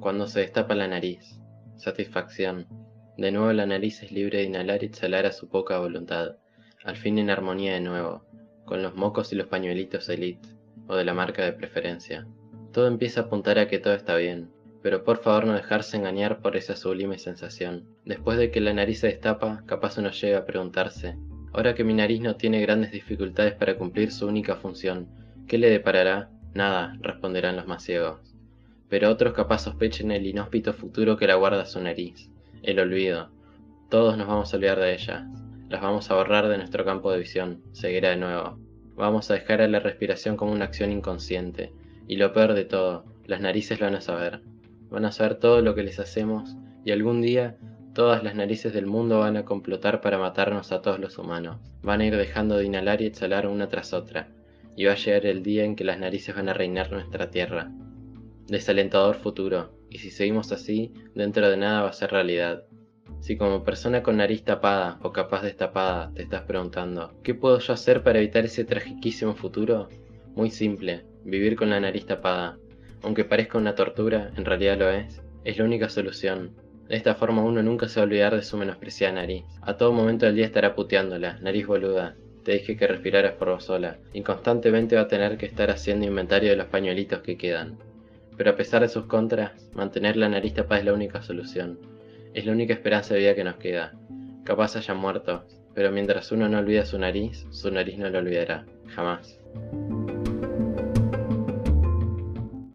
Cuando se destapa la nariz. Satisfacción. De nuevo la nariz es libre de inhalar y exhalar a su poca voluntad. Al fin en armonía de nuevo, con los mocos y los pañuelitos elite, o de la marca de preferencia. Todo empieza a apuntar a que todo está bien, pero por favor no dejarse engañar por esa sublime sensación. Después de que la nariz se destapa, capaz uno llega a preguntarse, ahora que mi nariz no tiene grandes dificultades para cumplir su única función, ¿qué le deparará? Nada, responderán los más ciegos. Pero otros capaz sospechen el inhóspito futuro que la guarda su nariz, el olvido. Todos nos vamos a olvidar de ellas, las vamos a borrar de nuestro campo de visión, seguirá de nuevo. Vamos a dejar a la respiración como una acción inconsciente, y lo peor de todo, las narices lo van a saber. Van a saber todo lo que les hacemos, y algún día todas las narices del mundo van a complotar para matarnos a todos los humanos. Van a ir dejando de inhalar y exhalar una tras otra, y va a llegar el día en que las narices van a reinar nuestra tierra. Desalentador futuro, y si seguimos así, dentro de nada va a ser realidad. Si como persona con nariz tapada o capaz destapada te estás preguntando, ¿qué puedo yo hacer para evitar ese tragiquísimo futuro? Muy simple, vivir con la nariz tapada. Aunque parezca una tortura, en realidad lo es. Es la única solución. De esta forma uno nunca se va a olvidar de su menospreciada nariz. A todo momento del día estará puteándola, nariz boluda. Te dije que respiraras por vos sola, y constantemente va a tener que estar haciendo inventario de los pañuelitos que quedan. Pero a pesar de sus contras, mantener la nariz tapada es la única solución. Es la única esperanza de vida que nos queda. Capaz haya muerto, pero mientras uno no olvida su nariz, su nariz no lo olvidará. Jamás.